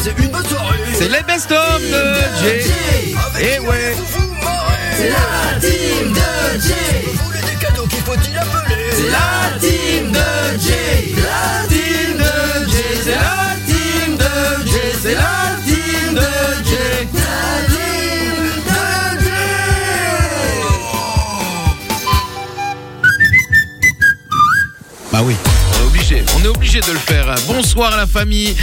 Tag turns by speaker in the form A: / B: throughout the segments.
A: passer une bonne soirée.
B: C'est les best-of de Jay. Et ouais.
A: C'est la team de Jay. Vous voulez des cadeaux qu'il faut-il appeler C'est la team de Jay. La team de Jay. C'est la team de Jay. C'est la team de Jay. La team de Jay.
B: Bah oui, on est obligé, de le faire. Bonsoir la famille,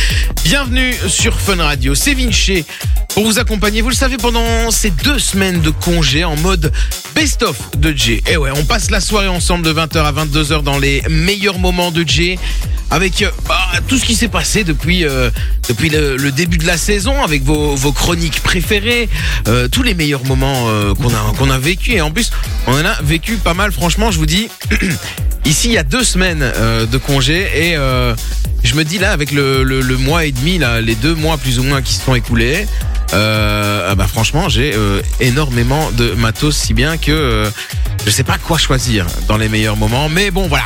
B: bienvenue sur Fun Radio. C'est Vinci pour vous accompagner. Vous le savez, pendant ces deux semaines de congé en mode best-of de Jay. Et ouais, on passe la soirée ensemble de 20h à 22h dans les meilleurs moments de Jay. Avec euh, bah, tout ce qui s'est passé depuis euh, depuis le, le début de la saison, avec vos, vos chroniques préférées, euh, tous les meilleurs moments euh, qu'on a qu'on a vécu. Et en plus, on en a vécu pas mal. Franchement, je vous dis, ici il y a deux semaines euh, de congé et euh, je me dis là avec le, le, le mois et demi là, les deux mois plus ou moins qui se sont écoulés. Euh, ah bah franchement j'ai euh, énormément de matos si bien que euh, je sais pas quoi choisir dans les meilleurs moments mais bon voilà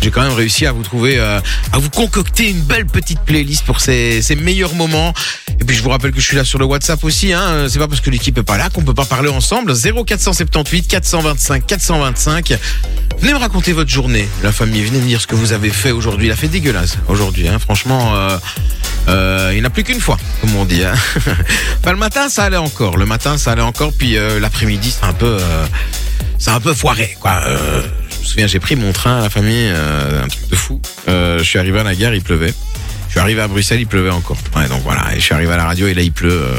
B: j'ai quand même réussi à vous trouver, euh, à vous concocter une belle petite playlist pour ces, ces meilleurs moments. Et puis je vous rappelle que je suis là sur le WhatsApp aussi. Hein. C'est pas parce que l'équipe est pas là qu'on peut pas parler ensemble. 0478 425 425. Venez me raconter votre journée, la famille. Venez me dire ce que vous avez fait aujourd'hui. Il a fait dégueulasse aujourd'hui. Hein. Franchement, euh, euh, il n'y en a plus qu'une fois, comme on dit. Hein. enfin, le matin, ça allait encore. Le matin, ça allait encore. Puis euh, l'après-midi, c'est un peu, euh, c'est un peu foiré, quoi. Je me souviens, j'ai pris mon train à la famille, euh, un truc de fou. Euh, je suis arrivé à la gare, il pleuvait. Je suis arrivé à Bruxelles, il pleuvait encore. Ouais, donc voilà. Et je suis arrivé à la radio et là, il pleut. euh,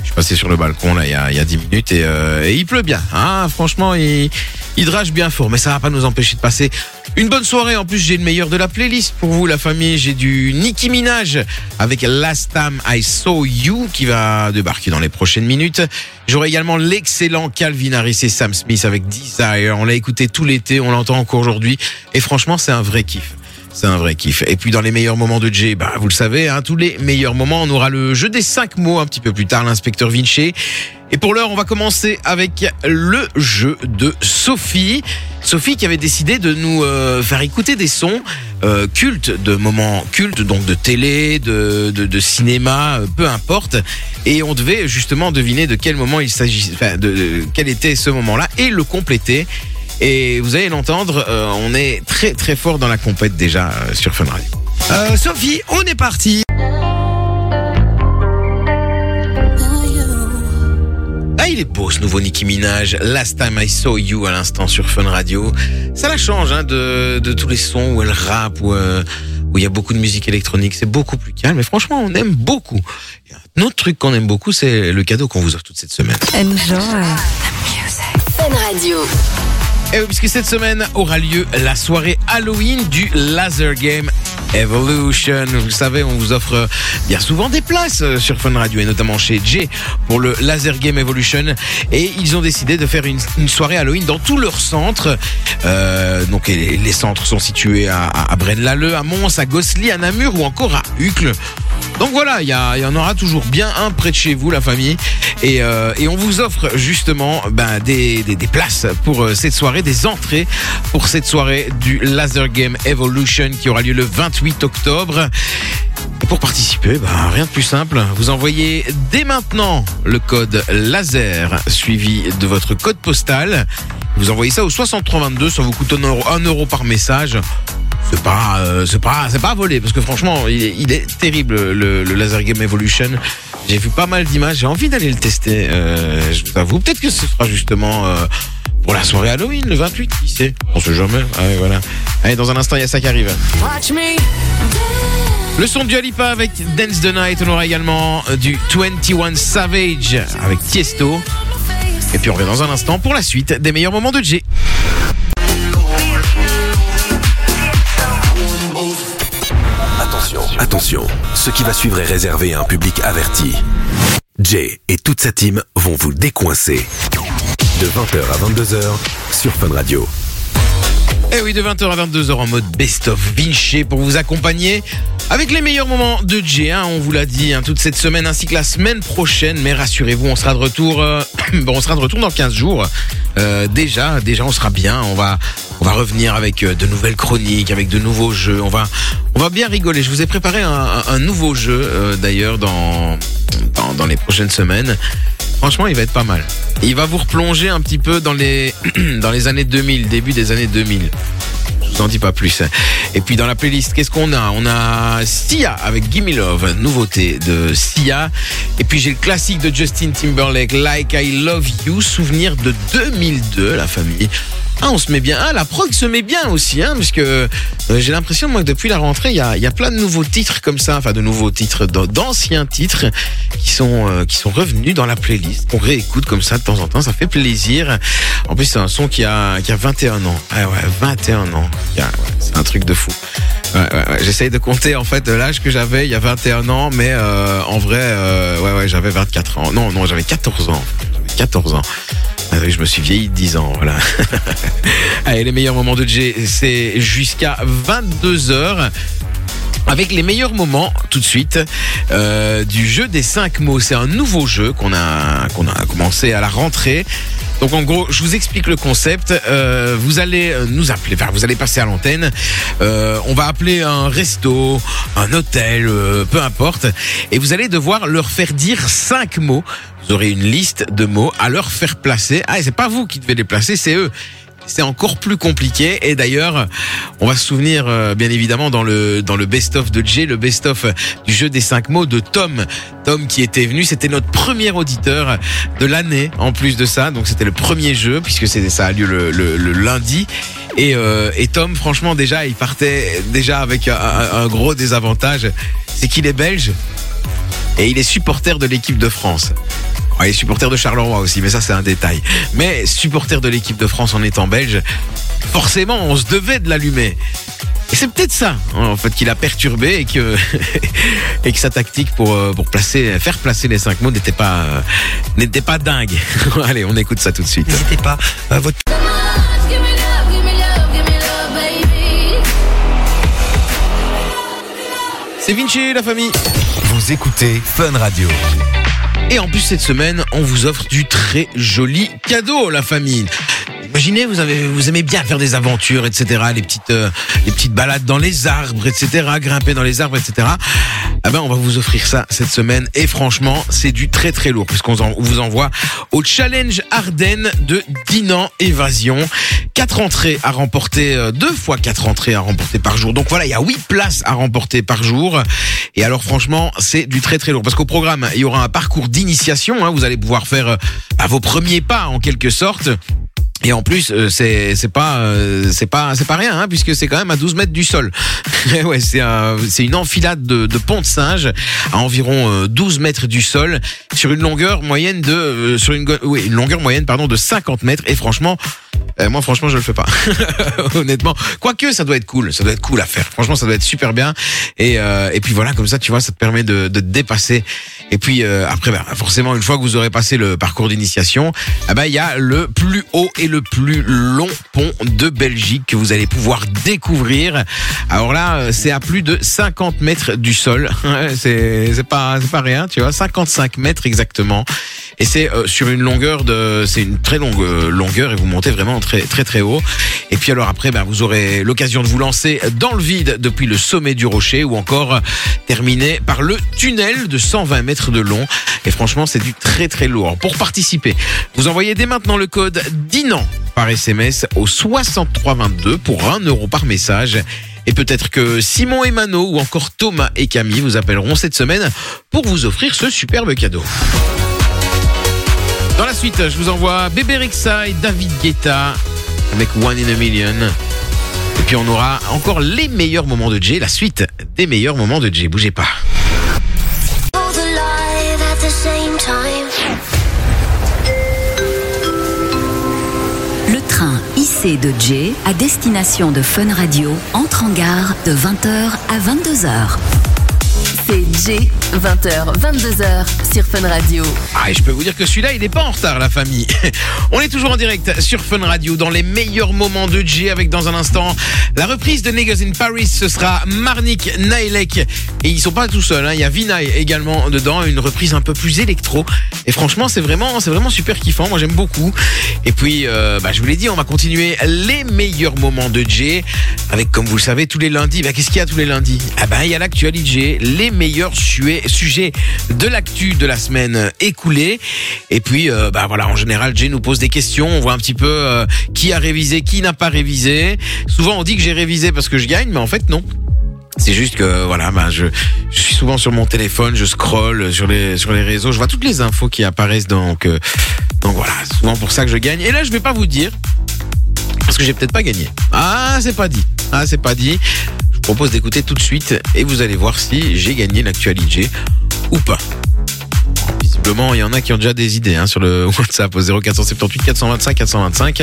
B: je suis passé sur le balcon là il y a, il y a 10 minutes et, euh, et il pleut bien. Hein, franchement, il, il drache bien fort. Mais ça va pas nous empêcher de passer une bonne soirée. En plus, j'ai le meilleur de la playlist pour vous, la famille. J'ai du Nicki Minaj avec Last Time I Saw You qui va débarquer dans les prochaines minutes. J'aurai également l'excellent Calvin Harris et Sam Smith avec Desire. On l'a écouté tout l'été, on l'entend encore aujourd'hui. Et franchement, c'est un vrai kiff. C'est un vrai kiff. Et puis dans les meilleurs moments de Jay, bah, vous le savez, hein, tous les meilleurs moments, on aura le jeu des cinq mots un petit peu plus tard, l'inspecteur Vinci. Et pour l'heure, on va commencer avec le jeu de Sophie. Sophie qui avait décidé de nous euh, faire écouter des sons euh, cultes, de moments cultes, donc de télé, de, de, cinéma, euh, peu importe. Et on devait justement deviner de quel moment il s'agissait, enfin, de quel était ce moment-là et le compléter. Et vous allez l'entendre, euh, on est très très fort dans la compète déjà euh, sur Fun Radio.
C: Euh, Sophie, on est parti.
B: Ah, il est beau ce nouveau Nicki Minaj. Last time I saw you à l'instant sur Fun Radio. Ça la change hein, de, de tous les sons où elle rappe, où, euh, où il y a beaucoup de musique électronique. C'est beaucoup plus calme. Mais franchement, on aime beaucoup. A un autre truc qu'on aime beaucoup, c'est le cadeau qu'on vous offre toute cette semaine.
D: Enjoy.
E: Fun Radio.
B: Et oui, puisque cette semaine aura lieu la soirée Halloween du Laser Game Evolution. Vous savez, on vous offre bien souvent des places euh, sur Fun Radio et notamment chez Jay pour le Laser Game Evolution. Et ils ont décidé de faire une, soirée Halloween dans tous leurs centres. Euh, donc les, centres sont situés à, à, à Braine-l'Alleud, à Mons, à Gosselies, à Namur ou encore à Uccle. Donc voilà, il y, en aura toujours bien un près de chez vous, la famille. Et, euh, on vous offre justement ben, des, places pour euh, cette soirée, des entrées pour cette soirée du Laser Game Evolution qui aura lieu le 28 octobre. Pour participer, ben, rien de plus simple. Vous envoyez dès maintenant le code laser suivi de votre code postal. Vous envoyez ça au 6322, ça vous coûte un euro, un euro par message. C'est pas, euh, c'est pas, c'est pas à voler parce que franchement, il est, il est terrible le, le Laser Game Evolution. J'ai vu pas mal d'images, j'ai envie d'aller le tester. Euh, je vous avoue, peut-être que ce sera justement euh, pour la soirée Halloween, le 28, qui sait On sait jamais. Ouais, voilà. Allez, dans un instant, il y a ça qui arrive. Le son du Alipa avec Dance the Night. On aura également du 21 Savage avec Tiesto. Et puis on revient dans un instant pour la suite des meilleurs moments de Jay.
F: Attention, ce qui va suivre est réservé à un public averti. Jay et toute sa team vont vous décoincer. De 20h à 22h sur Fun Radio.
B: Eh oui, de 20h à 22h en mode Best of Vinci pour vous accompagner avec les meilleurs moments de Jay. hein, on vous l'a dit hein, toute cette semaine ainsi que la semaine prochaine. Mais rassurez-vous, on sera de retour. euh, bon, on sera de retour dans 15 jours. Euh, déjà, déjà, on sera bien. On va, On va revenir avec euh, de nouvelles chroniques, avec de nouveaux jeux. On va, on va bien rigoler. Je vous ai préparé un, nouveau jeu euh, d'ailleurs dans, dans dans les prochaines semaines. Franchement, il va être pas mal. Il va vous replonger un petit peu dans les dans les années 2000, début des années 2000. Je vous en dis pas plus. Et puis dans la playlist, qu'est-ce qu'on a? On a Sia avec Gimme Love, nouveauté de Sia. Et puis j'ai le classique de Justin Timberlake, Like I Love You, souvenir de 2002, la famille. Ah, on se met bien. Ah, la prog se met bien aussi, hein, parce que euh, j'ai l'impression, moi, que depuis la rentrée, il y a, y a plein de nouveaux titres comme ça, enfin de nouveaux titres, d'an- d'anciens titres qui sont euh, qui sont revenus dans la playlist. On réécoute comme ça de temps en temps, ça fait plaisir. En plus, c'est un son qui a qui a 21 ans. Ah ouais, 21 ans. C'est un truc de fou. J'essaye de compter en fait l'âge que j'avais il y a 21 ans, mais euh, en vrai, euh, ouais, ouais, j'avais 24 ans. Non, non, j'avais 14 ans. J'avais 14 ans. Ah je me suis vieilli de 10 ans, voilà. Allez, les meilleurs moments de Jay, c'est jusqu'à 22h. Avec les meilleurs moments, tout de suite, euh, du jeu des 5 mots. C'est un nouveau jeu qu'on a, qu'on a commencé à la rentrée. Donc en gros, je vous explique le concept. Euh, vous allez euh, nous appeler, enfin, vous allez passer à l'antenne. Euh, on va appeler un resto, un hôtel, euh, peu importe, et vous allez devoir leur faire dire cinq mots. Vous aurez une liste de mots à leur faire placer. Ah, et c'est pas vous qui devez les placer, c'est eux. C'est encore plus compliqué et d'ailleurs, on va se souvenir euh, bien évidemment dans le dans le best-of de Jay, le best-of du jeu des cinq mots de Tom. Tom qui était venu, c'était notre premier auditeur de l'année en plus de ça, donc c'était le premier jeu puisque ça a lieu le, lundi. Et, euh, et Tom, franchement, déjà, il partait déjà avec un gros désavantage, c'est qu'il est belge et il est supporter de l'équipe de France. Ouais, il est supporter de Charleroi aussi, mais ça c'est un détail. Mais supporter de l'équipe de France en étant belge, forcément, on se devait de l'allumer. Et c'est peut-être ça, hein, en fait, qui l'a perturbé et que et que sa tactique pour euh, pour placer, faire placer les cinq mots n'était pas euh, n'était pas dingue. Allez, on écoute ça tout de suite.
C: N'hésitez pas. euh, votre
D: Give me love, give me love, give me love, baby.
B: C'est Vinci, la famille.
F: Vous écoutez Fun Radio.
B: Et en plus cette semaine, on vous offre du très joli cadeau, la famille. Imaginez, vous avez, vous aimez bien faire des aventures, etc. Les petites, euh, les petites balades dans les arbres, etc. Grimper dans les arbres, etc. Ah ben, on va vous offrir ça cette semaine. Et franchement, c'est du très très lourd puisqu'on vous envoie au challenge Ardennes de Dinan Évasion. Quatre entrées à remporter, euh, deux fois quatre entrées à remporter par jour. Donc voilà, il y a huit places à remporter par jour. Et alors franchement, c'est du très très lourd parce qu'au programme, il y aura un parcours d'initiation. hein. vous allez pouvoir faire euh, bah, vos premiers pas en quelque sorte. Et en plus, euh, c'est c'est pas euh, c'est pas c'est pas rien hein, puisque c'est quand même à 12 mètres du sol. ouais, c'est un- c'est une enfilade de, de pont de singe à environ euh, 12 mètres du sol sur une longueur moyenne de euh, sur une oui une longueur moyenne pardon de 50 mètres. Et franchement, euh, moi franchement je le fais pas. Honnêtement, quoique ça doit être cool, ça doit être cool à faire. Franchement, ça doit être super bien. Et euh, et puis voilà comme ça tu vois ça te permet de, de te dépasser. Et puis euh, après bah, forcément une fois que vous aurez passé le parcours d'initiation, ah bah il y a le plus haut et le plus long pont de Belgique que vous allez pouvoir découvrir. Alors là, euh, c'est à plus de 50 mètres du sol. C'est c'est pas c'est pas rien, tu vois, 55 mètres exactement. Et c'est euh, sur une longueur de, c'est une très longue euh, longueur et vous montez vraiment très très très haut. Et puis alors après, ben, vous aurez l'occasion de vous lancer dans le vide depuis le sommet du rocher ou encore terminer par le tunnel de 120 mètres de long. Et franchement, c'est du très très lourd. Pour participer, vous envoyez dès maintenant le code DINAN par SMS au 6322 pour 1 euro par message. Et peut-être que Simon et Mano ou encore Thomas et Camille vous appelleront cette semaine pour vous offrir ce superbe cadeau. La suite, je vous envoie Bébé Rexa et David Guetta avec One in a Million. Et puis on aura encore les meilleurs moments de Jay, la suite des meilleurs moments de Jay. Bougez pas.
E: Le train IC de J à destination de Fun Radio entre en gare de 20h à 22h. C'est J, 20h, 22h sur Fun Radio.
B: Ah, et je peux vous dire que celui-là, il n'est pas en retard, la famille. On est toujours en direct sur Fun Radio dans les meilleurs moments de J avec dans un instant la reprise de Niggas in Paris. Ce sera Marnik Nailek. Et ils sont pas tout seuls, hein. il y a Vinay également dedans, une reprise un peu plus électro. Et franchement, c'est vraiment, c'est vraiment super kiffant. Moi, j'aime beaucoup. Et puis, euh, bah, je vous l'ai dit, on va continuer les meilleurs moments de J avec, comme vous le savez, tous les lundis. Bah, qu'est-ce qu'il y a tous les lundis? Ah ben, il y a l'actualité, les meilleurs sujets de l'actu de la semaine écoulée. Et puis, euh, bah voilà, en général, Jay nous pose des questions. On voit un petit peu euh, qui a révisé, qui n'a pas révisé. Souvent, on dit que j'ai révisé parce que je gagne, mais en fait, non. C'est juste que voilà, bah, je, suis souvent sur mon téléphone, je scrolle sur les sur les réseaux, je vois toutes les infos qui apparaissent donc euh, donc voilà, souvent pour ça que je gagne. Et là, je vais pas vous dire parce que j'ai peut-être pas gagné. Ah, c'est pas dit. Ah, c'est pas dit. Propose d'écouter tout de suite et vous allez voir si j'ai gagné l'actualité ou pas. Visiblement, il y en a qui ont déjà des idées hein, sur le WhatsApp au 0478 425 425.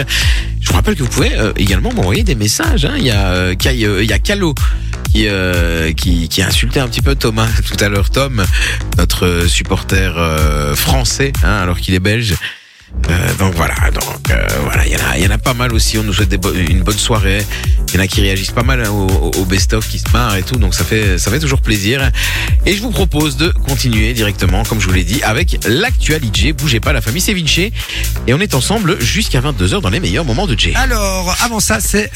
B: Je vous rappelle que vous pouvez euh, également m'envoyer des messages. hein. Il y a euh, euh, il y a Calo qui, euh, qui qui a insulté un petit peu Thomas tout à l'heure. Tom, notre supporter euh, français, hein, alors qu'il est belge. Euh, donc voilà, donc euh, voilà, il y en a, y en a pas mal aussi. On nous souhaite une bonne soirée. Il y en a qui réagissent pas mal hein, au best-of, qui se marrent et tout. Donc ça fait, ça fait toujours plaisir. Et je vous propose de continuer directement, comme je vous l'ai dit, avec l'actualité. Bougez pas, la famille c'est Vinci. Et on est ensemble jusqu'à 22h dans les meilleurs moments de Jay.
C: Alors, avant ça, c'est